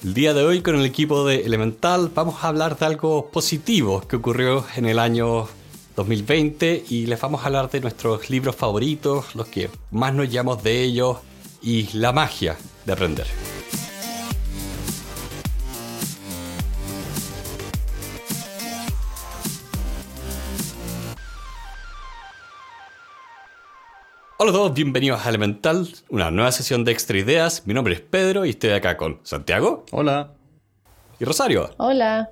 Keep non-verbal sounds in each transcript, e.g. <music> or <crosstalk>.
El día de hoy con el equipo de Elemental vamos a hablar de algo positivo que ocurrió en el año 2020 y les vamos a hablar de nuestros libros favoritos, los que más nos llamamos de ellos y la magia de aprender. Hola a todos, bienvenidos a Elemental, una nueva sesión de Extra Ideas. Mi nombre es Pedro y estoy acá con Santiago. Hola. Y Rosario. Hola.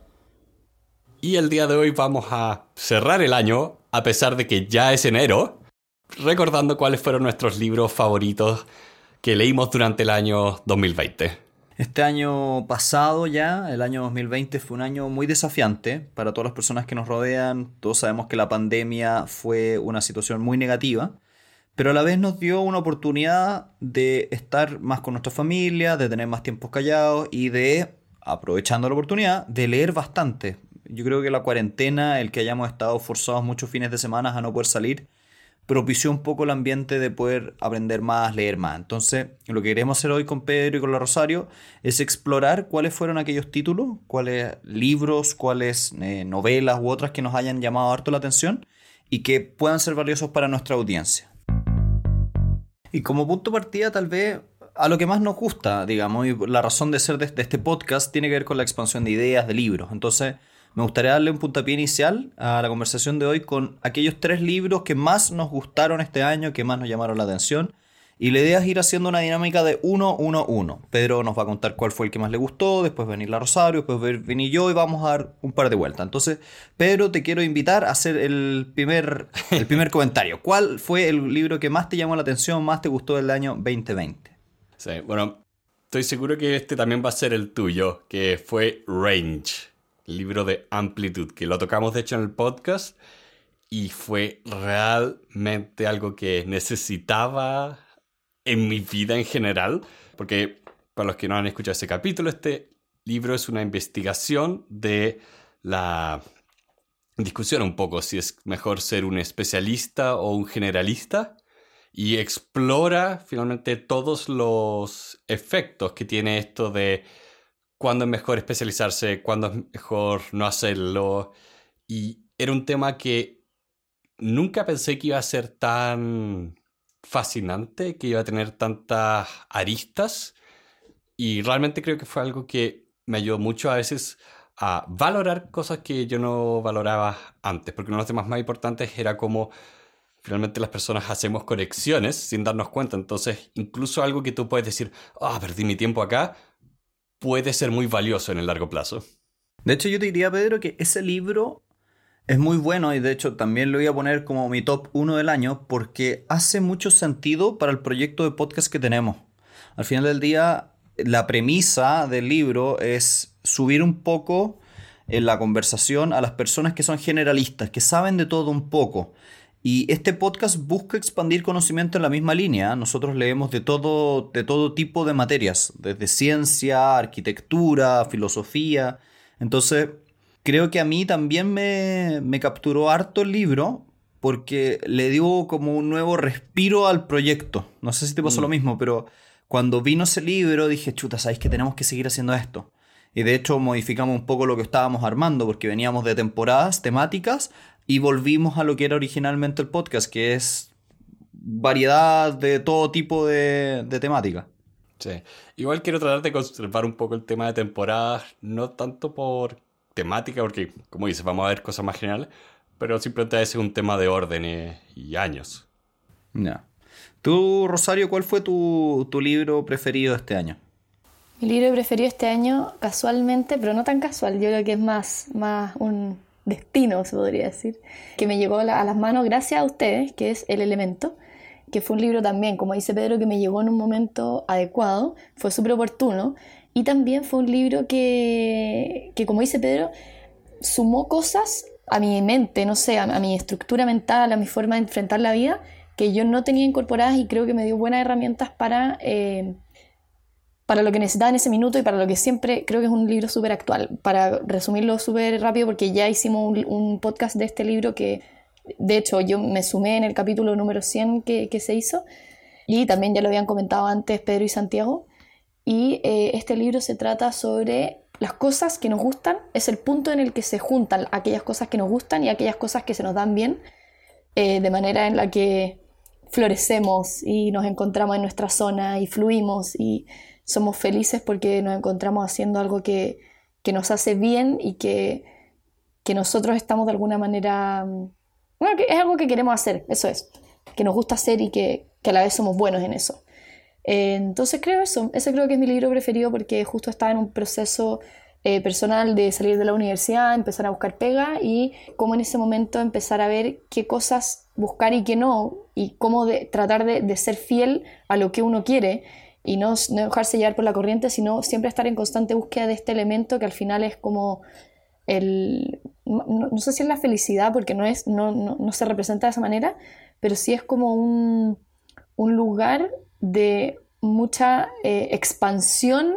Y el día de hoy vamos a cerrar el año, a pesar de que ya es enero, recordando cuáles fueron nuestros libros favoritos que leímos durante el año 2020. Este año pasado ya, el año 2020, fue un año muy desafiante para todas las personas que nos rodean. Todos sabemos que la pandemia fue una situación muy negativa pero a la vez nos dio una oportunidad de estar más con nuestra familia, de tener más tiempos callados y de, aprovechando la oportunidad, de leer bastante. Yo creo que la cuarentena, el que hayamos estado forzados muchos fines de semana a no poder salir, propició un poco el ambiente de poder aprender más, leer más. Entonces, lo que queremos hacer hoy con Pedro y con la Rosario es explorar cuáles fueron aquellos títulos, cuáles libros, cuáles eh, novelas u otras que nos hayan llamado harto la atención y que puedan ser valiosos para nuestra audiencia. Y como punto de partida, tal vez a lo que más nos gusta, digamos, y la razón de ser de, este podcast tiene que ver con la expansión de ideas, de libros. Entonces, me gustaría darle un puntapié inicial a la conversación de hoy con aquellos tres libros que más nos gustaron este año, que más nos llamaron la atención y la idea es ir haciendo una dinámica de 1-1-1. Pedro nos va a contar cuál fue el que más le gustó, después venir la Rosario, después venir yo y vamos a dar un par de vueltas. Entonces, Pedro, te quiero invitar a hacer el primer, el <laughs> primer comentario. ¿Cuál fue el libro que más te llamó la atención, más te gustó del año 2020? Sí, bueno, estoy seguro que este también va a ser el tuyo, que fue Range, el libro de Amplitude, que lo tocamos de hecho en el podcast y fue realmente algo que necesitaba en mi vida en general, porque para los que no han escuchado ese capítulo, este libro es una investigación de la discusión un poco si es mejor ser un especialista o un generalista y explora finalmente todos los efectos que tiene esto de cuándo es mejor especializarse, cuándo es mejor no hacerlo. Y era un tema que nunca pensé que iba a ser tan fascinante, que iba a tener tantas aristas y realmente creo que fue algo que me ayudó mucho a veces a valorar cosas que yo no valoraba antes, porque uno de los temas más importantes era cómo finalmente las personas hacemos conexiones sin darnos cuenta, entonces incluso algo que tú puedes decir, ah, perdí mi tiempo acá, puede ser muy valioso en el largo plazo. De hecho, yo te diría, Pedro, que ese libro es muy bueno y de hecho también lo voy a poner como mi top 1 del año porque hace mucho sentido para el proyecto de podcast que tenemos. Al final del día, la premisa del libro es subir un poco en la conversación a las personas que son generalistas, que saben de todo un poco. Y este podcast busca expandir conocimiento en la misma línea. Nosotros leemos de todo, de todo tipo de materias, desde ciencia, arquitectura, filosofía. Entonces, creo que a mí también me, capturó harto el libro porque le dio como un nuevo respiro al proyecto. No sé si te pasó lo mm. mismo, pero cuando vino ese libro dije, chuta, ¿sabéis que tenemos que seguir haciendo esto? Y de hecho modificamos un poco lo que estábamos armando porque veníamos de temporadas temáticas y volvimos a lo que era originalmente el podcast, que es variedad de todo tipo de, de temática. Sí. Igual quiero tratar de conservar un poco el tema de temporadas, no tanto por temática, porque como dices, vamos a ver cosas más generales, pero simplemente es un tema de orden y años. Ya. Tú, Rosario, ¿cuál fue tu, tu libro preferido este año? Mi libro preferido este año, casualmente, pero no tan casual, yo creo que es más, más un destino, se podría decir, que me llegó a las manos gracias a ustedes, que es El Elemento, que fue un libro también, como dice Pedro, que me llegó en un momento adecuado, fue súper oportuno, y también fue un libro que, que, como dice Pedro, sumó cosas a mi mente, no sé, a, mi estructura mental, a mi forma de enfrentar la vida, que yo no tenía incorporadas y creo que me dio buenas herramientas para, eh, para lo que necesitaba en ese minuto y para lo que siempre creo que es un libro súper actual. Para resumirlo súper rápido, porque ya hicimos un, podcast de este libro que, de hecho, yo me sumé en el capítulo número 100 que, que se hizo y también ya lo habían comentado antes Pedro y Santiago y eh, este libro se trata sobre las cosas que nos gustan, es el punto en el que se juntan aquellas cosas que nos gustan y aquellas cosas que se nos dan bien, eh, de manera en la que florecemos y nos encontramos en nuestra zona y fluimos y somos felices porque nos encontramos haciendo algo que, que nos hace bien y que, que, nosotros estamos de alguna manera... Es algo que queremos hacer, eso es, que nos gusta hacer y que, a la vez somos buenos en eso. Eh, entonces creo eso, ese creo que es mi libro preferido porque justo estaba en un proceso eh, personal de salir de la universidad, empezar a buscar pega y cómo en ese momento empezar a ver qué cosas buscar y qué no y cómo tratar de, de, ser fiel a lo que uno quiere y no, no, dejarse llevar por la corriente, sino siempre estar en constante búsqueda de este elemento que al final es como el, no, no sé si es la felicidad porque no, es, no, no, no se representa de esa manera, pero sí es como un, un lugar de mucha eh, expansión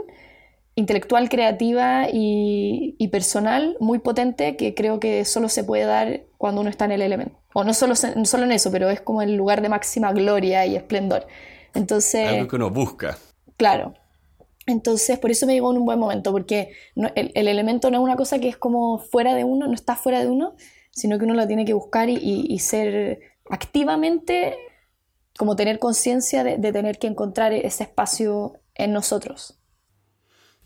intelectual, creativa y, y, personal muy potente que creo que solo se puede dar cuando uno está en el elemento. O no solo, no solo en eso, pero es como el lugar de máxima gloria y esplendor. Entonces... Algo que uno busca. Claro. Entonces, por eso me llegó en un buen momento, porque el, el, elemento no es una cosa que es como fuera de uno, no está fuera de uno, sino que uno lo tiene que buscar y, ser activamente como tener conciencia de, tener que encontrar ese espacio en nosotros.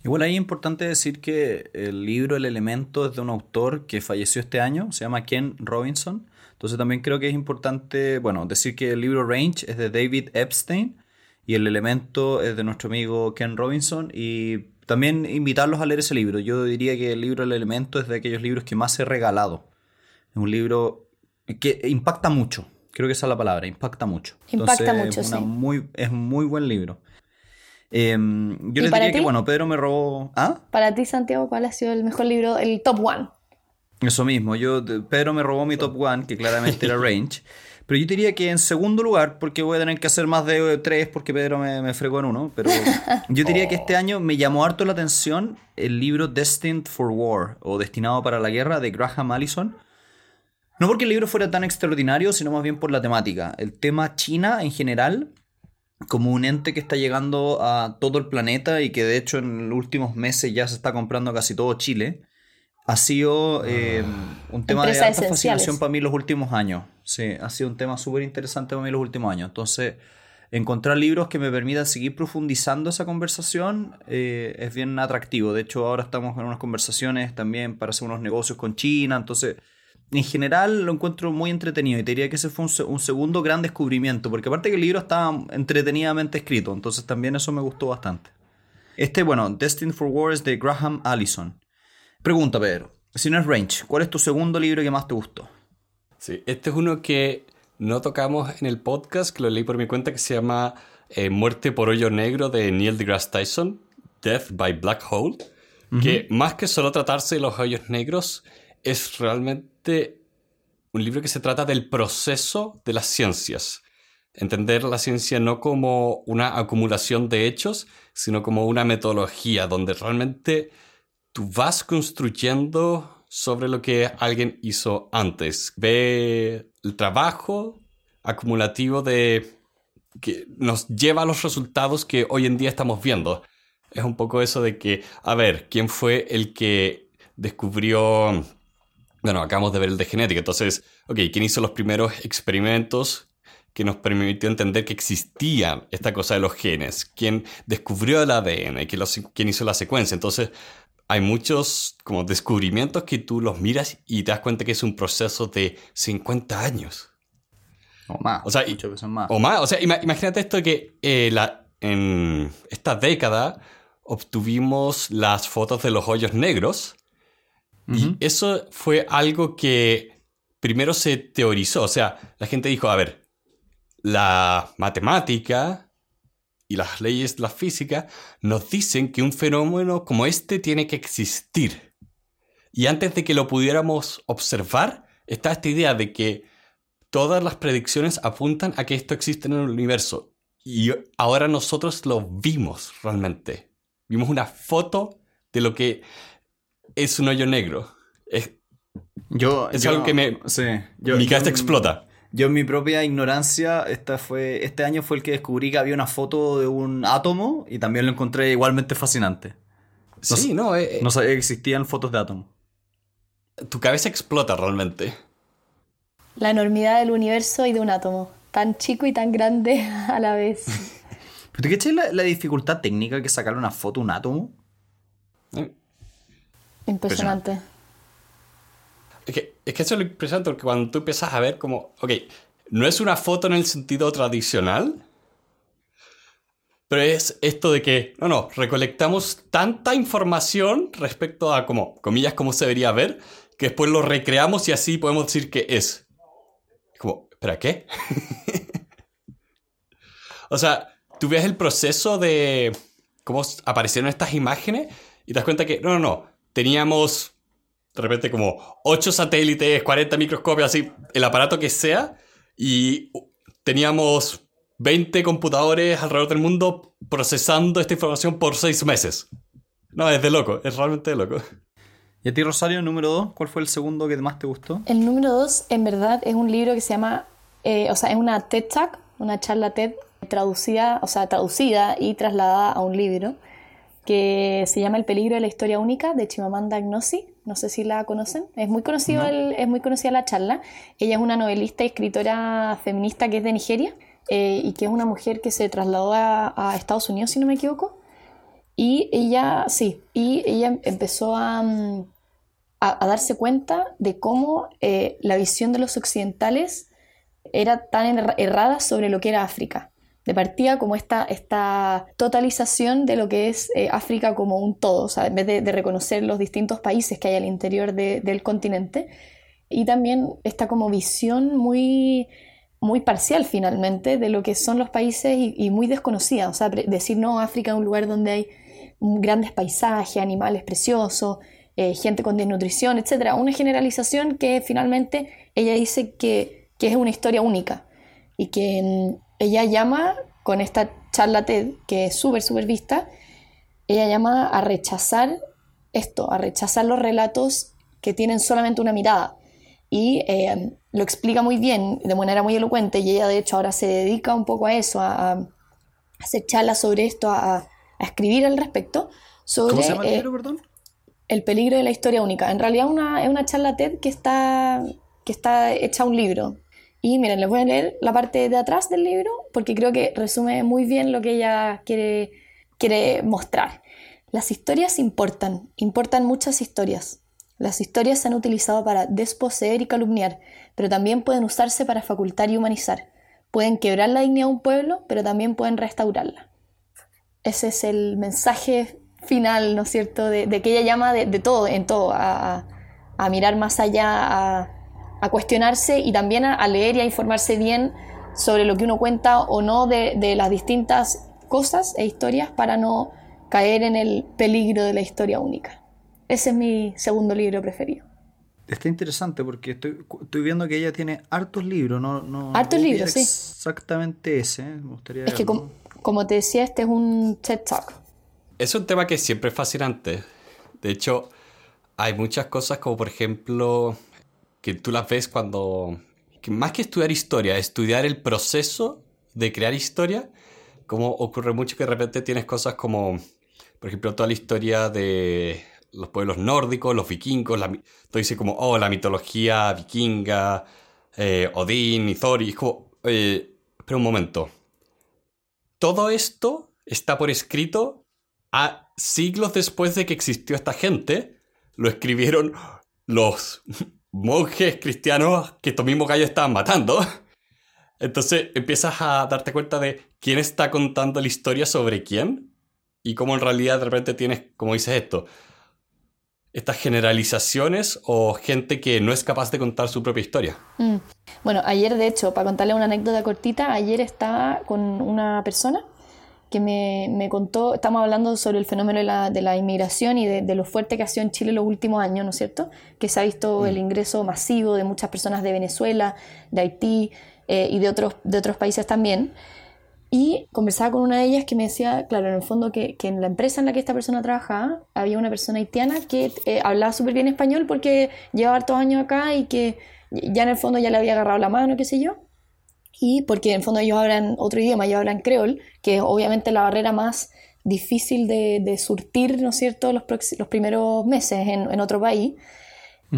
Igual ahí es importante decir que el libro El Elemento es de un autor que falleció este año, se llama Ken Robinson. Entonces también creo que es importante, bueno, decir que el libro Range es de David Epstein y El Elemento es de nuestro amigo Ken Robinson y también invitarlos a leer ese libro. Yo diría que el libro El Elemento es de aquellos libros que más he regalado. Es un libro que impacta mucho. Creo que esa es la palabra, impacta mucho. Impacta Entonces, mucho, es una sí. Muy, es un muy buen libro. Eh, yo les diría ti? que, bueno, Pedro me robó... ¿Ah? Para ti, Santiago, ¿cuál ha sido el mejor libro, el top one? Eso mismo, yo, Pedro me robó mi top one, que claramente era <laughs> Range. Pero yo diría que en segundo lugar, porque voy a tener que hacer más de tres porque Pedro me, me fregó en uno, pero <laughs> yo diría que este año me llamó harto la atención el libro Destined for War o Destinado para la Guerra de Graham Allison. No porque el libro fuera tan extraordinario, sino más bien por la temática. El tema China en general, como un ente que está llegando a todo el planeta y que de hecho en los últimos meses ya se está comprando casi todo Chile, ha sido eh, un tema Empresas de alta esenciales. fascinación para mí los últimos años. Sí, ha sido un tema súper interesante para mí los últimos años. Entonces, encontrar libros que me permitan seguir profundizando esa conversación eh, es bien atractivo. De hecho, ahora estamos en unas conversaciones también para hacer unos negocios con China. Entonces, en general lo encuentro muy entretenido y te diría que ese fue un, un, segundo gran descubrimiento, porque aparte que el libro estaba entretenidamente escrito, entonces también eso me gustó bastante. Este, bueno, Destined for War es de Graham Allison. Pregunta, Pedro, si no es Range, ¿cuál es tu segundo libro que más te gustó? Sí, este es uno que no tocamos en el podcast, que lo leí por mi cuenta, que se llama eh, Muerte por Hoyo Negro de Neil deGrasse Tyson, Death by Black Hole, uh -huh. que más que solo tratarse de los hoyos negros, es realmente un libro que se trata del proceso de las ciencias. Entender la ciencia no como una acumulación de hechos, sino como una metodología donde realmente tú vas construyendo sobre lo que alguien hizo antes. Ve el trabajo acumulativo de que nos lleva a los resultados que hoy en día estamos viendo. Es un poco eso de que, a ver, ¿quién fue el que descubrió bueno, acabamos de ver el de genética. Entonces, ok, ¿quién hizo los primeros experimentos que nos permitió entender que existía esta cosa de los genes? ¿Quién descubrió el ADN? ¿Quién, hizo la secuencia? Entonces, hay muchos como descubrimientos que tú los miras y te das cuenta que es un proceso de 50 años. O más. O sea, más. O más. O sea, imagínate esto que eh, la, en esta década obtuvimos las fotos de los hoyos negros. Uh -huh. Y eso fue algo que primero se teorizó. O sea, la gente dijo, a ver, la matemática y las leyes de la física nos dicen que un fenómeno como este tiene que existir. Y antes de que lo pudiéramos observar, está esta idea de que todas las predicciones apuntan a que esto existe en el universo. Y ahora nosotros lo vimos realmente. Vimos una foto de lo que es un hoyo negro. Es, yo, es yo, algo que me. Sí, yo, mi cabeza explota. Yo en mi propia ignorancia, esta fue, este año fue el que descubrí que había una foto de un átomo y también lo encontré igualmente fascinante. sí, no, eh, no sabía que existían fotos de átomos. Tu cabeza explota realmente. La enormidad del universo y de un átomo, tan chico y tan grande <laughs> a la vez. ¿Pero qué la, la dificultad técnica que sacar una foto de un átomo? Impresionante. Es que, es que eso es lo impresionante porque cuando tú empiezas a ver como, ok, no es una foto en el sentido tradicional, pero es esto de que, no, no, recolectamos tanta información respecto a, como, comillas, cómo se debería ver, que después lo recreamos y así podemos decir que es. Como, ¿pero qué? <laughs> o sea, tú ves el proceso de cómo aparecieron estas imágenes y te das cuenta que, no, no, no, teníamos de repente como 8 satélites, 40 microscopios, así, el aparato que sea, y teníamos 20 computadores alrededor del mundo procesando esta información por 6 meses. No, es de loco, es realmente de loco. ¿Y a ti, Rosario, número 2? ¿Cuál fue el segundo que más te gustó? El número 2, en verdad, es un libro que se llama, eh, o sea, es una TED Talk, una charla TED traducida, o sea, traducida y trasladada a un libro que se llama El peligro de la historia única de Chimamanda Ngozi. No sé si la conocen. Es muy, conocido es muy conocida la charla. Ella es una novelista y escritora feminista que es de Nigeria eh, y que es una mujer que se trasladó a, Estados Unidos, si no me equivoco. Y ella, sí, y ella empezó a, mm, a, darse cuenta de cómo eh, la visión de los occidentales era tan errada sobre lo que era África de partida como esta, esta totalización de lo que es eh, África como un todo, o sea, en vez de, reconocer los distintos países que hay al interior del continente, y también esta como visión muy, muy parcial finalmente de lo que son los países y, muy desconocida, o sea, decir no, África es un lugar donde hay grandes paisajes, animales preciosos, eh, gente con desnutrición, etc. Una generalización que finalmente ella dice que, que es una historia única y que ella llama, con esta charla TED, que es súper, súper vista, ella llama a rechazar esto, a rechazar los relatos que tienen solamente una mirada. Y eh, lo explica muy bien, de manera muy elocuente, y ella de hecho ahora se dedica un poco a eso, a, hacer charlas sobre esto, a, escribir al respecto. Sobre, ¿Cómo se llama el eh, libro, perdón? El peligro de la historia única. En realidad una, es una charla TED que está, que está hecha un libro, y miren, les voy a leer la parte de atrás del libro porque creo que resume muy bien lo que ella quiere, quiere mostrar. Las historias importan, importan muchas historias. Las historias se han utilizado para desposeer y calumniar, pero también pueden usarse para facultar y humanizar. Pueden quebrar la dignidad de un pueblo, pero también pueden restaurarla. Ese es el mensaje final, ¿no es cierto?, de, que ella llama de, todo, en todo, a, mirar más allá, a, a cuestionarse y también a, leer y a informarse bien sobre lo que uno cuenta o no de, las distintas cosas e historias para no caer en el peligro de la historia única. Ese es mi segundo libro preferido. Está interesante porque estoy, viendo que ella tiene hartos libros, no, no hartos libros, sí. Exactamente ese, me gustaría. Es que como, te decía, este es un TED Talk. Es un tema que siempre es fascinante. De hecho, hay muchas cosas como por ejemplo que tú las ves cuando, más que estudiar historia, estudiar el proceso de crear historia, como ocurre mucho que de repente tienes cosas como, por ejemplo, toda la historia de los pueblos nórdicos, los vikingos, la, todo dice como, oh, la mitología vikinga, eh, Odín y Thor, y eh, pero un momento, todo esto está por escrito a siglos después de que existió esta gente, lo escribieron los monjes cristianos que estos mismos gallos estaban matando. Entonces empiezas a darte cuenta de quién está contando la historia sobre quién y cómo en realidad de repente tienes, como dices esto, estas generalizaciones o gente que no es capaz de contar su propia historia. Mm. Bueno, ayer de hecho, para contarle una anécdota cortita, ayer estaba con una persona que me, contó, estamos hablando sobre el fenómeno de la, inmigración y de, lo fuerte que ha sido en Chile los últimos años, ¿no es cierto? Que se ha visto mm. el ingreso masivo de muchas personas de Venezuela, de Haití eh, y de otros, de otros países también. Y conversaba con una de ellas que me decía, claro, en el fondo que, en la empresa en la que esta persona trabajaba había una persona haitiana que eh, hablaba súper bien español porque llevaba hartos años acá y que, ya en el fondo ya le había agarrado la mano, qué sé yo. Y porque en el fondo ellos hablan otro idioma, ellos hablan creol, que es obviamente la barrera más difícil de, surtir, ¿no es cierto?, los, los primeros meses en, otro país.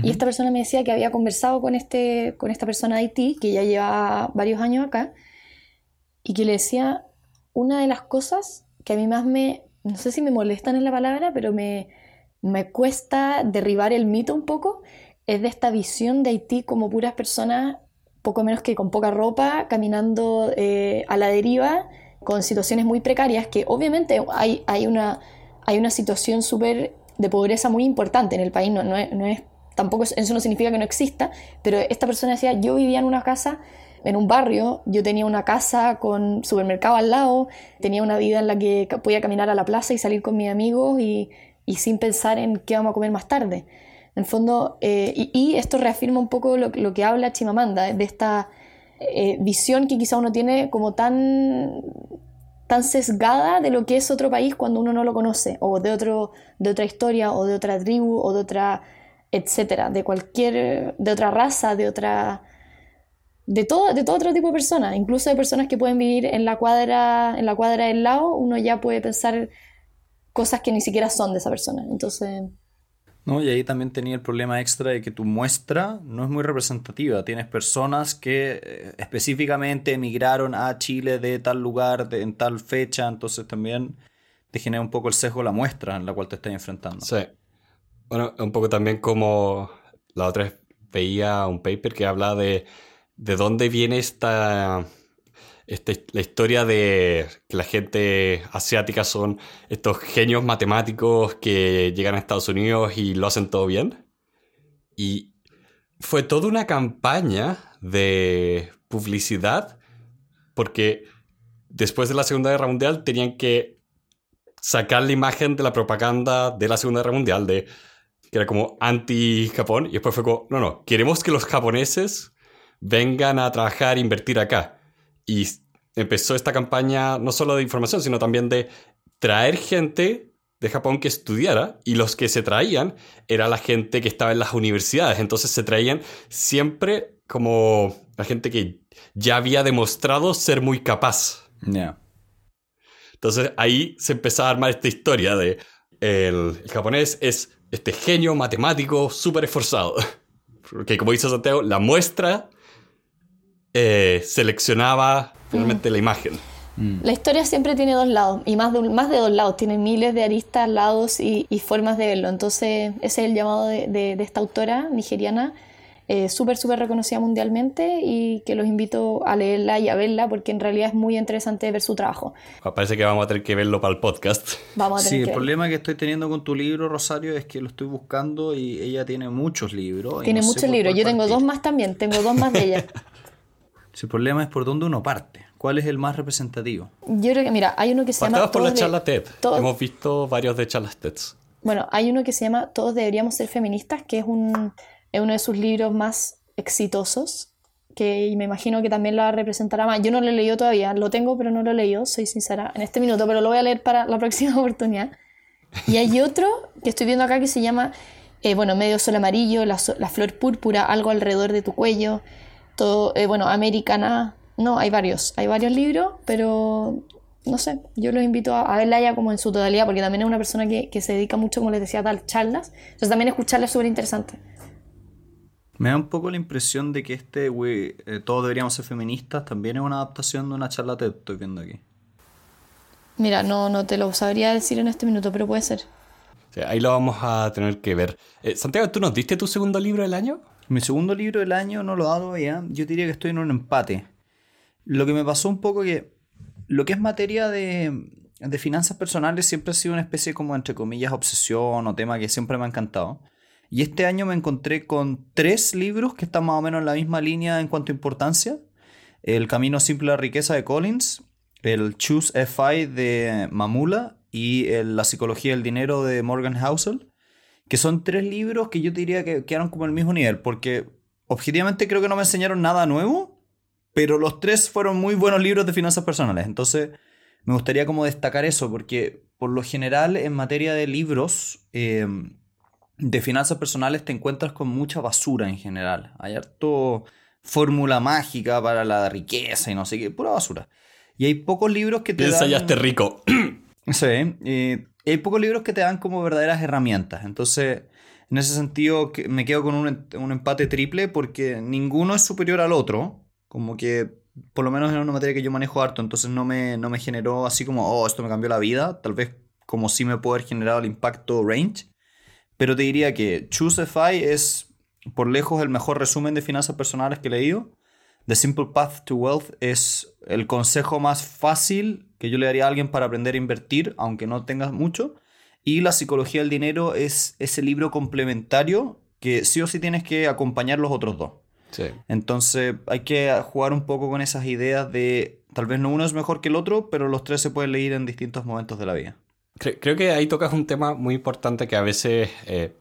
Y esta persona me decía que había conversado con, este, con esta persona de Haití, que ya lleva varios años acá, y que le decía, una de las cosas que a mí más me, no sé si me molestan en la palabra, pero me, me cuesta derribar el mito un poco, es de esta visión de Haití como puras personas, poco menos que con poca ropa, caminando eh, a la deriva, con situaciones muy precarias, que obviamente hay, hay, una, hay una situación súper de pobreza muy importante en el país, no, no, es, tampoco eso no significa que no exista, pero esta persona decía, yo vivía en una casa en un barrio, yo tenía una casa con supermercado al lado, tenía una vida en la que podía caminar a la plaza y salir con mis amigos y, y sin pensar en qué vamos a comer más tarde. En fondo, eh, y, esto reafirma un poco lo, lo que habla Chimamanda, de esta eh, visión que quizá uno tiene como tan, tan sesgada de lo que es otro país cuando uno no lo conoce, o de, otro, de otra historia, o de otra tribu, o de otra, etcétera, de cualquier, de otra raza, de otra de todo, de todo otro tipo de personas, incluso de personas que pueden vivir en la cuadra, en la cuadra del lado, uno ya puede pensar cosas que ni siquiera son de esa persona. Entonces. No, y ahí también tenía el problema extra de que tu muestra no es muy representativa. Tienes personas que eh, específicamente emigraron a Chile de tal lugar, de, en tal fecha, entonces también te genera un poco el sesgo la muestra en la cual te estás enfrentando. Sí. Bueno, un poco también como la otra vez veía un paper que habla de de dónde viene esta, este, la historia de que la gente asiática son estos genios matemáticos que llegan a Estados Unidos y lo hacen todo bien. Y fue toda una campaña de publicidad porque después de la Segunda Guerra Mundial tenían que sacar la imagen de la propaganda de la Segunda Guerra Mundial, de que era como anti-Japón, y después fue como, no, no, queremos que los japoneses vengan a trabajar e invertir acá. Y empezó esta campaña no solo de información, sino también de traer gente de Japón que estudiara y los que se traían era la gente que estaba en las universidades. Entonces se traían siempre como la gente que ya había demostrado ser muy capaz. Entonces ahí se empezó a armar esta historia de el, el japonés es este genio matemático súper esforzado. <laughs> Porque como dice Santiago, la muestra eh, seleccionaba finalmente la imagen. Mm. La historia siempre tiene dos lados, y más de, más de dos lados, tiene miles de aristas, lados y, formas de verlo. Entonces, ese es el llamado de, esta autora nigeriana, eh, súper, súper reconocida mundialmente, y que los invito a leerla y a verla, porque en realidad es muy interesante ver su trabajo. Ah, parece que vamos a tener que verlo para el podcast. Vamos a tener sí, el problema que estoy teniendo con tu libro, Rosario, es que lo estoy buscando y ella tiene muchos libros. Tiene muchos libros, yo tengo dos más también, tengo dos más de ella. <laughs> el problema es por dónde uno parte. ¿Cuál es el más representativo? Yo creo que, mira, hay uno que se llama... por la charla TED. Hemos visto varios de charlas TED. Bueno, hay uno que se llama Todos deberíamos ser feministas, que es, un, es uno de sus libros más exitosos, que me imagino que también la representará más. Yo no lo he leído todavía, lo tengo, pero no lo he leído, soy sincera, en este minuto, pero lo voy a leer para la <laughs> próxima oportunidad. Y hay otro que estoy viendo acá que se llama, eh, bueno, Medio Sol Amarillo, la, la Flor Púrpura, Algo alrededor de tu cuello, todo, eh, bueno, Americana, no, hay varios, hay varios libros, pero no sé, yo los invito a, verla ya como en su totalidad, porque también es una persona que, se dedica mucho, como les decía, a dar charlas, entonces también escucharla es súper interesante. Me da un poco la impresión de que este, güey, eh, todos deberíamos ser feministas, también es una adaptación de una charla que estoy viendo aquí. Mira, no, no te lo sabría decir en este minuto, pero puede ser. ahí lo vamos a tener que ver. Eh, Santiago, ¿tú nos diste tu segundo libro del año? Mi segundo libro del año no lo he dado todavía. Yo diría que estoy en un empate. Lo que me pasó un poco que lo que es materia de, de finanzas personales siempre ha sido una especie como, entre comillas, obsesión o tema que siempre me ha encantado. Y este año me encontré con tres libros que están más o menos en la misma línea en cuanto a importancia. El Camino Simple a la Riqueza de Collins, el Choose FI de Mamula y el La Psicología del Dinero de Morgan Housel que son tres libros que yo diría que quedaron como el mismo nivel, porque objetivamente creo que no me enseñaron nada nuevo, pero los tres fueron muy buenos libros de finanzas personales. Entonces, me gustaría como destacar eso, porque por lo general en materia de libros, em, de finanzas personales te encuentras con mucha basura en general. Hay harto fórmula mágica para la riqueza y no sé qué, pura basura. Y hay pocos libros que te Piensa dan... ya esté rico. Sí, y hay pocos libros que te dan como verdaderas herramientas. Entonces, en ese sentido, me quedo con un, un empate triple porque ninguno es superior al otro. Como que, por lo menos en una materia que yo manejo harto, entonces no me, no me generó así como, oh, esto me cambió la vida. Tal vez como sí me puede haber generado el impacto range. Pero te diría que Choosify es por lejos el mejor resumen de finanzas personales que he leído. The Simple Path to Wealth es el consejo más fácil que yo le daría a alguien para aprender a invertir, aunque no tengas mucho. Y La Psicología del Dinero es ese libro complementario que sí o sí tienes que acompañar los otros dos. Sí. Entonces hay que jugar un poco con esas ideas de tal vez no uno es mejor que el otro, pero los tres se pueden leer en distintos momentos de la vida. Cre- Creo que ahí tocas un tema muy importante que a veces eh,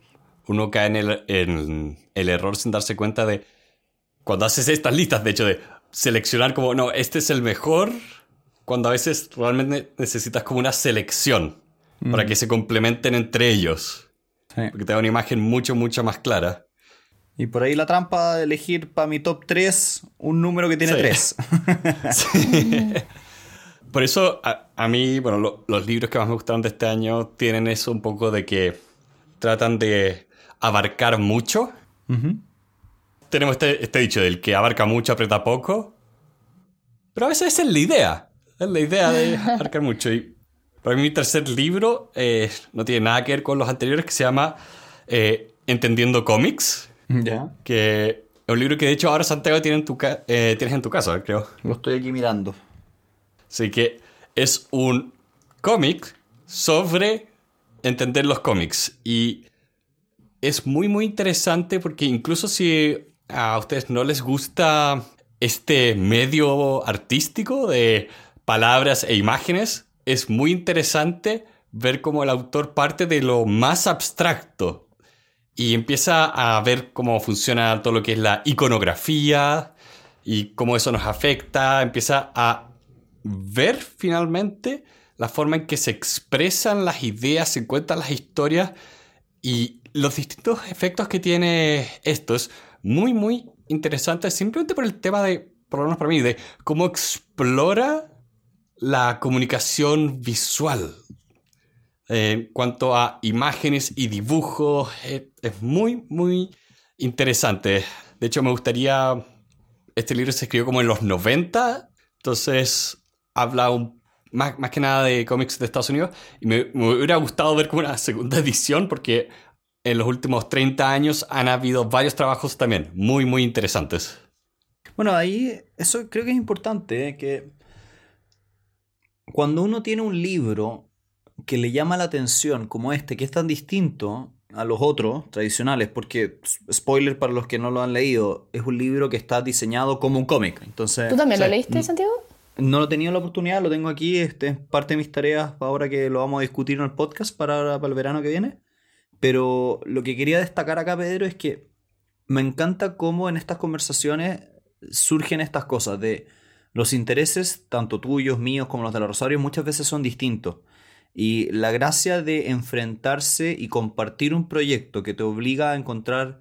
uno cae en el, en el error sin darse cuenta de cuando haces estas listas, de hecho, de seleccionar como, no, este es el mejor, cuando a veces realmente necesitas como una selección para que se complementen entre ellos, porque te da una imagen mucho, mucho más clara. Y por ahí la trampa de elegir para mi top 3 un número que tiene Sí. 3. <laughs> <laughs> Por eso, a, a mí, bueno, lo- los libros que más me gustaron de este año tienen eso un poco de que tratan de abarcar mucho. Tenemos este, este dicho del que abarca mucho, aprieta poco. Pero a veces esa es la idea. Es la idea de abarcar mucho. Y para mí mi tercer libro eh, no tiene nada que ver con los anteriores, que se llama eh, Entendiendo cómics. ya. Que es un libro que de hecho ahora Santiago tiene en tu eh, tienes en tu casa, creo. Lo estoy aquí mirando. Así que es un cómic sobre entender los cómics. Y es muy, muy interesante porque incluso si a ustedes no les gusta este medio artístico de palabras e imágenes, es muy interesante ver cómo el autor parte de lo más abstracto y empieza a ver cómo funciona todo lo que es la iconografía y cómo eso nos afecta, empieza a ver finalmente la forma en que se expresan las ideas, se cuentan las historias y los distintos efectos que tiene esto. Es muy, muy interesante simplemente por el tema de, por lo menos para mí, de cómo explora la comunicación visual. Eh, en cuanto a imágenes y dibujos, eh, es muy, muy interesante. De hecho, me gustaría... Este libro se escribió como en los 90, entonces habla un- más, más que nada de cómics de Estados Unidos y me, hubiera gustado ver como una segunda edición porque en los últimos 30 años han habido varios trabajos también muy, muy interesantes. Bueno, ahí eso creo que es importante, ¿eh? que cuando uno tiene un libro que le llama la atención, como este, que es tan distinto a los otros tradicionales, porque, spoiler para los que no lo han leído, es un libro que está diseñado como un cómic. Entonces, ¿Tú también lo leíste, Santiago? no lo he tenido la oportunidad, lo tengo aquí, este es parte de mis tareas ahora que lo vamos a discutir en el podcast para, para el verano que viene. Pero lo que quería destacar acá, Pedro, es que me encanta cómo en estas conversaciones surgen estas cosas de los intereses, tanto tuyos, míos como los de la Rosario, muchas veces son distintos. Y la gracia de enfrentarse y compartir un proyecto que te obliga a encontrar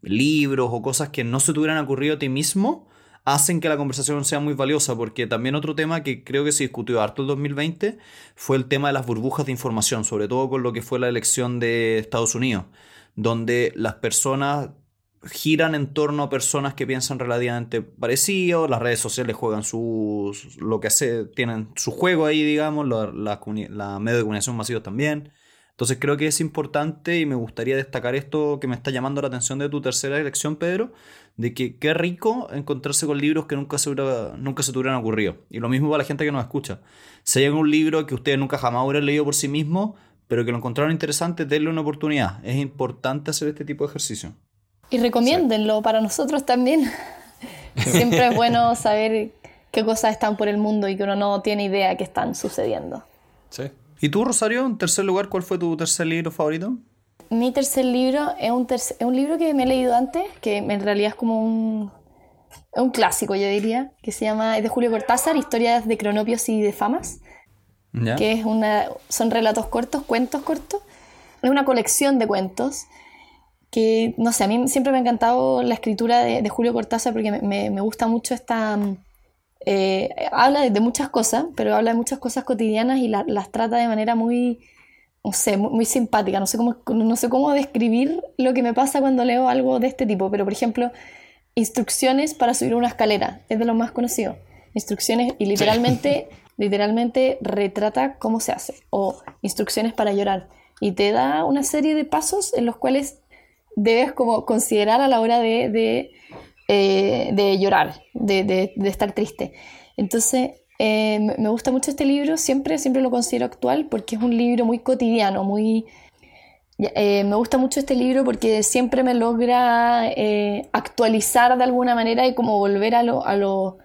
libros o cosas que no se te hubieran ocurrido a ti mismo, hacen que la conversación sea muy valiosa, porque también otro tema que creo que se discutió harto el 2020 fue el tema de las burbujas de información, sobre todo con lo que fue la elección de Estados Unidos, donde las personas giran en torno a personas que piensan relativamente parecido, las redes sociales juegan sus, lo que tienen su juego ahí, digamos, la, la, la medios de comunicación masivos también. Entonces creo que es importante y me gustaría destacar esto que me está llamando la atención de tu tercera elección, Pedro, de que qué rico encontrarse con libros que nunca se, hubiera- nunca se te hubieran ocurrido. Y lo mismo para la gente que nos escucha. Si hay algún libro que ustedes nunca jamás hubieran leído por sí mismo, pero que lo encontraron interesante, denle una oportunidad. Es importante hacer este tipo de ejercicio. Y recomiéndenlo para nosotros también. <laughs> Siempre es bueno saber qué cosas están por el mundo y que uno no tiene idea que están sucediendo. Sí. ¿Y tú, Rosario, en tercer lugar, cuál fue tu tercer libro favorito? Mi tercer libro es un, es un libro que me he leído antes, que en realidad es como un, un clásico, yo diría, que se llama, es de Julio Cortázar, Historias de Cronopios y de Famas, ¿Ya? que es una, son relatos cortos, cuentos cortos. Es una colección de cuentos que, no sé, a mí siempre me ha encantado la escritura de, Julio Cortázar porque me, me, gusta mucho esta... Eh, habla de, muchas cosas, pero habla de muchas cosas cotidianas y las trata de manera muy, no sé, muy, simpática. No sé, cómo, no sé cómo describir lo que me pasa cuando leo algo de este tipo, pero por ejemplo, instrucciones para subir una escalera, es de lo más conocido. Instrucciones y literalmente, <laughs> literalmente retrata cómo se hace. O instrucciones para llorar. Y te da una serie de pasos en los cuales debes como considerar a la hora de, de, eh, llorar, de, de, estar triste. Entonces, eh, me gusta mucho este libro, siempre, siempre lo considero actual porque es un libro muy cotidiano, muy... Eh, me gusta mucho este libro porque siempre me logra actualizar de alguna manera y como volver a lo, a lo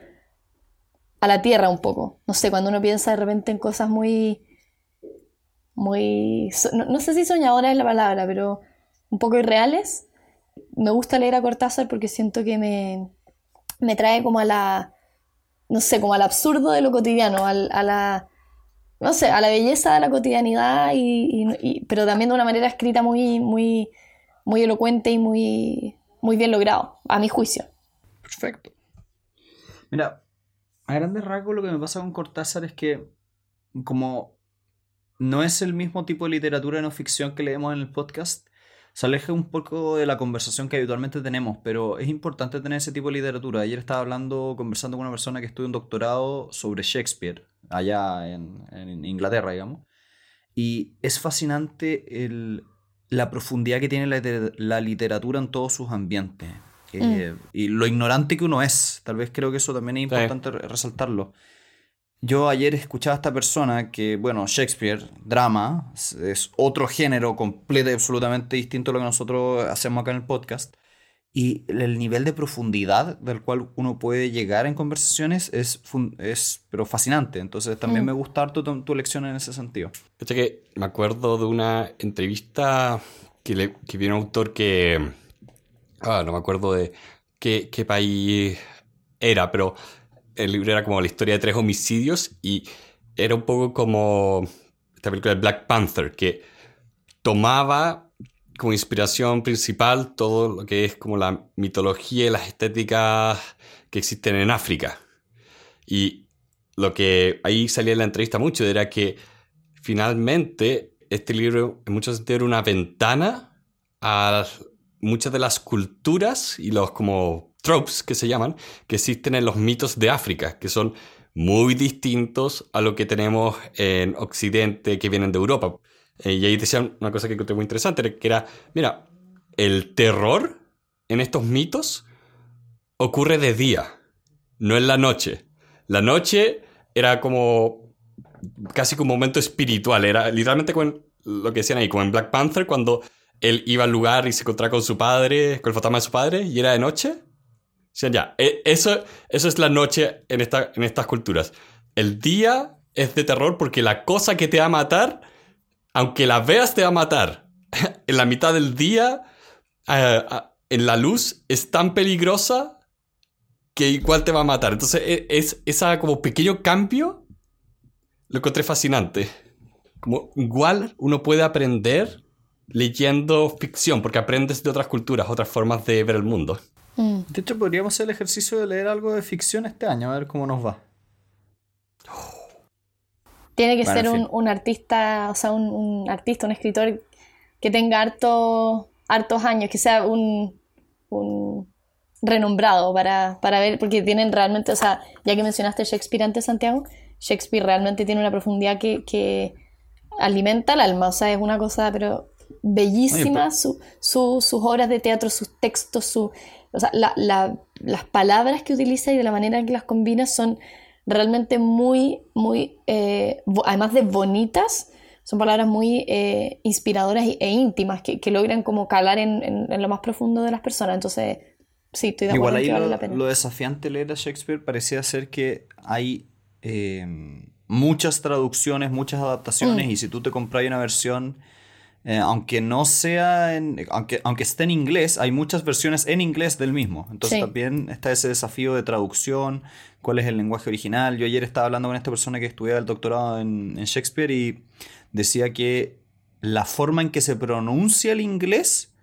a la tierra un poco. No sé, cuando uno piensa de repente en cosas muy muy no, no sé si soñadora es la palabra, pero un poco irreales. Me gusta leer a Cortázar porque siento que me, me trae como a la, no sé, como al absurdo de lo cotidiano, a la, no sé, a la belleza de la cotidianidad, y, pero también de una manera escrita muy, muy, muy elocuente y muy, muy bien logrado, a mi juicio. Perfecto. Mira, a grandes rasgos lo que me pasa con Cortázar es que como no es el mismo tipo de literatura no ficción que leemos en el podcast, se aleja un poco de la conversación que habitualmente tenemos, pero es importante tener ese tipo de literatura. Ayer estaba hablando, conversando con una persona que estudia un doctorado sobre Shakespeare, allá en, Inglaterra, digamos, y es fascinante el, la profundidad que tiene la, literatura en todos sus ambientes. Eh, mm. Y lo ignorante que uno es, tal vez creo que eso también es importante resaltarlo. Yo ayer escuchaba a esta persona que, bueno, Shakespeare, drama, es otro género completo y absolutamente distinto a lo que nosotros hacemos acá en el podcast. Y el nivel de profundidad del cual uno puede llegar en conversaciones es, es pero fascinante. Entonces también mm. me gusta tu, tu lección en ese sentido. que me acuerdo de una entrevista que, le, que vi un autor que... Ah, no me acuerdo de qué, qué país era, pero el libro era como la historia de tres homicidios y era un poco como esta película de Black Panther, que tomaba como inspiración principal todo lo que es como la mitología y las estéticas que existen en África. Y lo que ahí salía en la entrevista mucho era que finalmente este libro en muchos sentidos era una ventana a muchas de las culturas y los como tropes que se llaman, que existen en los mitos de África, que son muy distintos a lo que tenemos en Occidente que vienen de Europa. Eh, y ahí decían una cosa que encontré muy interesante, que era, mira, el terror en estos mitos ocurre de día, no en la noche. La noche era como casi como un momento espiritual, era literalmente con lo que decían ahí, como en Black Panther, cuando él iba al lugar y se encontraba con su padre, con el fantasma de su padre, y era de noche sea, ya, e, eso, eso es la noche en, esta, en estas culturas. El día es de terror porque la cosa que te va a matar, aunque la veas te va a matar, <laughs> en la mitad del día, eh, en la luz, es tan peligrosa que igual te va a matar. Entonces, e, es, esa como pequeño cambio lo encontré fascinante. Como igual uno puede aprender leyendo ficción, porque aprendes de otras culturas, otras formas de ver el mundo. Mm. De hecho, podríamos hacer el ejercicio de leer algo de ficción este año, a ver cómo nos va. Tiene que ser un, artista, o sea, un, artista, un escritor que tenga harto, hartos años, que sea un, renombrado para, ver, porque tienen realmente, o sea, ya que mencionaste Shakespeare antes, Santiago, Shakespeare realmente tiene una profundidad que, alimenta el alma, o sea, es una cosa, pero bellísima, sus obras de teatro, sus textos, su, o sea, las palabras que utiliza y de la manera en que las combina son realmente muy, muy, eh, además de bonitas, son palabras muy eh, inspiradoras e íntimas que, logran como calar en, lo más profundo de las personas. Entonces, sí, estoy de acuerdo. Igual ahí lo, lo, desafiante leer a Shakespeare parecía ser que hay eh, muchas traducciones, muchas adaptaciones, mm. y si tú te compras una versión eh, aunque no sea en, aunque, aunque esté en inglés, hay muchas versiones en inglés del mismo. Entonces también está ese desafío de traducción, cuál es el lenguaje original. Yo ayer estaba hablando con esta persona que estudiaba el doctorado en, Shakespeare y decía que la forma en que se pronuncia el inglés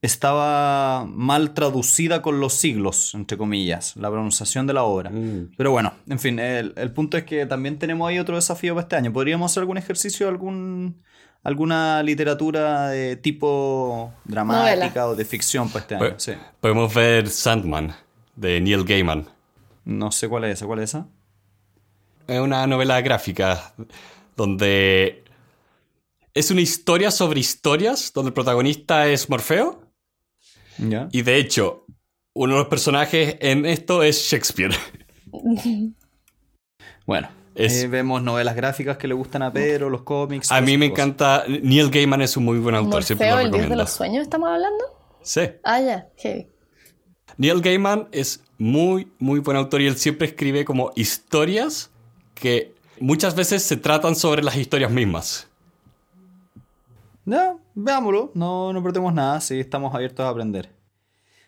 estaba mal traducida con los siglos, entre comillas, la pronunciación de la obra. Mm. Pero bueno, en fin, el, el punto es que también tenemos ahí otro desafío para este año. ¿Podríamos hacer algún ejercicio, algún, alguna literatura de tipo dramática Novela. o de ficción para este año? Pues- Sí. Podemos ver Sandman, de Neil Gaiman. No sé cuál es esa, ¿cuál es esa? Es una novela gráfica donde es una historia sobre historias, donde el protagonista es Morfeo. ¿Ya? Y de hecho, uno de los personajes en esto es Shakespeare. <laughs> Bueno, Es- eh, vemos novelas gráficas que le gustan a Pedro, los cómics. A mí me cosas. encanta. Neil Gaiman es un muy buen autor, siempre Morfeo, lo el dios de recomiendo. los sueños, ¿estamos hablando? Sí. Ah, ya, heavy. Neil Gaiman es muy, muy buen autor y él siempre escribe como historias que muchas veces se tratan sobre las historias mismas. Ya, veámoslo, no, no perdemos nada, sí, estamos abiertos a aprender.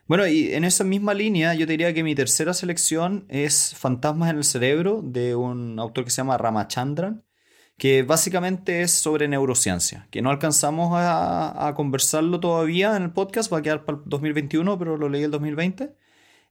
Bueno, y en esa misma línea, yo diría que mi tercera selección es Fantasmas en el Cerebro, de un autor que se llama Ramachandran, que básicamente es sobre neurociencia, que no alcanzamos a, a conversarlo todavía en el podcast, va a quedar para el 2021, pero lo leí el 2020,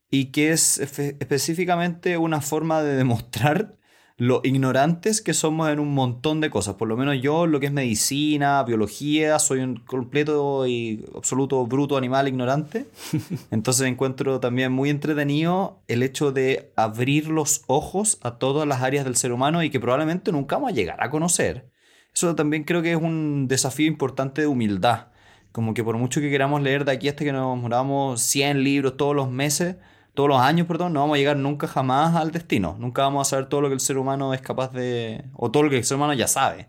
y que es específicamente una forma de demostrar lo ignorantes que somos en un montón de cosas. Por lo menos yo, lo que es medicina, biología, soy un completo y absoluto bruto animal ignorante. <laughs> Entonces encuentro también muy entretenido el hecho de abrir los ojos a todas las áreas del ser humano y que probablemente nunca vamos a llegar a conocer. Eso también creo que es un desafío importante de humildad. Como que por mucho que queramos leer de aquí hasta que nos moramos 100 libros todos los meses, todos los años, perdón, no vamos a llegar nunca jamás al destino. Nunca vamos a saber todo lo que el ser humano es capaz de... o todo lo que el ser humano ya sabe.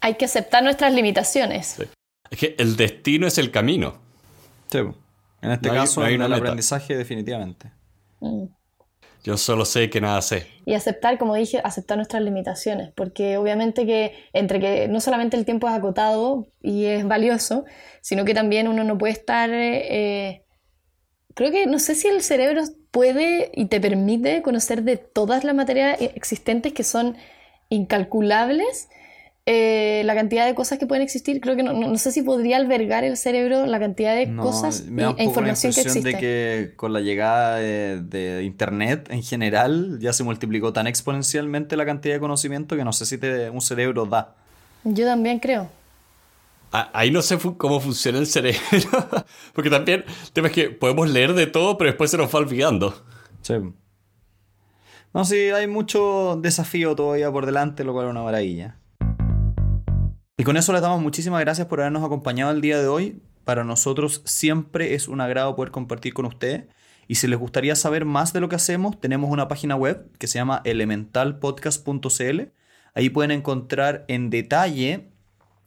Hay que aceptar nuestras limitaciones. Es que el destino es el camino. Sí. En este No hay- caso, no hay en el meta. aprendizaje definitivamente. Mm. Yo solo sé que nada sé. Y aceptar, como dije, aceptar nuestras limitaciones, porque obviamente que entre que no solamente el tiempo es acotado y es valioso, sino que también uno no puede estar... eh, creo que no sé si el cerebro puede y te permite conocer de todas las materias existentes que son incalculables. eh, la cantidad de cosas que pueden existir, creo que no, no- no sé si podría albergar el cerebro la cantidad de No, cosas me da un e poco la información que impresión existe. de que con la llegada de, de Internet en general ya se multiplicó tan exponencialmente la cantidad de conocimiento que no sé si te- un cerebro da. Yo también creo. Ahí no sé cómo funciona el cerebro. <laughs> Porque también tema es que podemos leer de todo, pero después se nos va olvidando. Sí. No, sí, hay mucho desafío todavía por delante, lo cual es una maravilla. Y con eso les damos muchísimas gracias por habernos acompañado el día de hoy. Para nosotros siempre es un agrado poder compartir con ustedes. Y si les gustaría saber más de lo que hacemos, tenemos una página web que se llama elementalpodcast.cl. Ahí pueden encontrar en detalle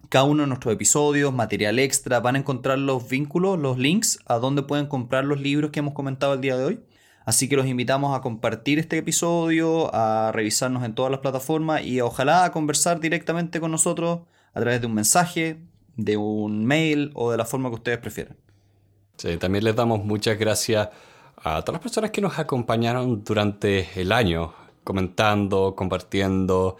cada uno de nuestros episodios, material extra, van a encontrar los vínculos, los links a donde pueden comprar los libros que hemos comentado el día de hoy. Así que los invitamos a compartir este episodio, a revisarnos en todas las plataformas y ojalá a conversar directamente con nosotros a través de un mensaje, de un mail o de la forma que ustedes prefieran. Sí, también les damos muchas gracias a todas las personas que nos acompañaron durante el año, comentando, compartiendo.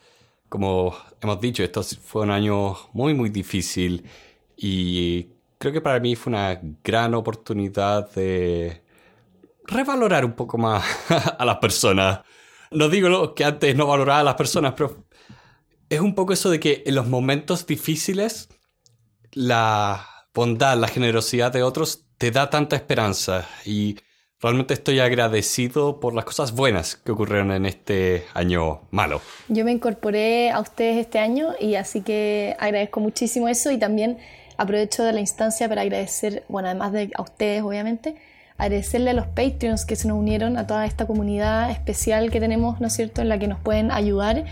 Como hemos dicho, esto fue un año muy, muy difícil y creo que para mí fue una gran oportunidad de revalorar un poco más <laughs> a las personas. No digo lo que antes no valoraba a las personas, pero es un poco eso de que en los momentos difíciles la bondad, la generosidad de otros te da tanta esperanza y realmente estoy agradecido por las cosas buenas que ocurrieron en este año malo. Yo me incorporé a ustedes este año y así que agradezco muchísimo eso y también aprovecho de la instancia para agradecer, bueno, además de a ustedes obviamente, agradecerle a los Patreons que se nos unieron a toda esta comunidad especial que tenemos, ¿no es cierto?, en la que nos pueden ayudar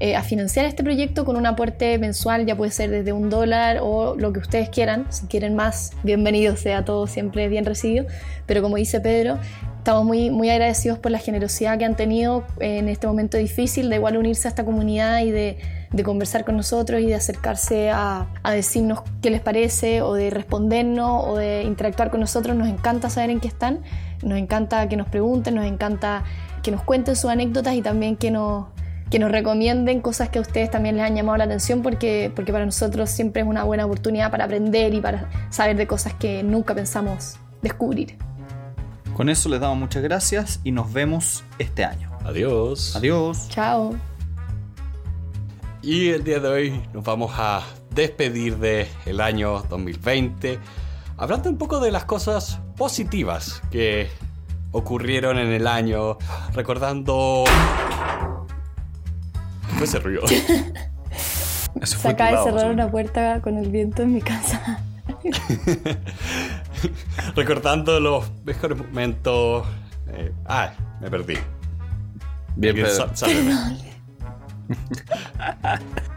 eh, a financiar este proyecto con un aporte mensual, ya puede ser desde un dólar o lo que ustedes quieran. Si quieren más, bienvenido sea todo, siempre bien recibido. Pero como dice Pedro, estamos muy, muy agradecidos por la generosidad que han tenido en este momento difícil de igual unirse a esta comunidad y de, de conversar con nosotros y de acercarse a, a decirnos qué les parece o de respondernos o de interactuar con nosotros. Nos encanta saber en qué están, nos encanta que nos pregunten, nos encanta que nos cuenten sus anécdotas y también que nos que nos recomienden cosas que a ustedes también les han llamado la atención porque, porque para nosotros siempre es una buena oportunidad para aprender y para saber de cosas que nunca pensamos descubrir. Con eso les damos muchas gracias y nos vemos este año. Adiós. Adiós. Chao. Y el día de hoy nos vamos a despedir del el año 2020 hablando un poco de las cosas positivas que ocurrieron en el año, recordando... ¿Qué <laughs> fue ese ruido? Eso fue Saca tu de lado, cerrar una puerta con el viento en mi casa. <laughs> recordando los mejores momentos... eh, ah, me perdí. Bien, Pedro. <laughs>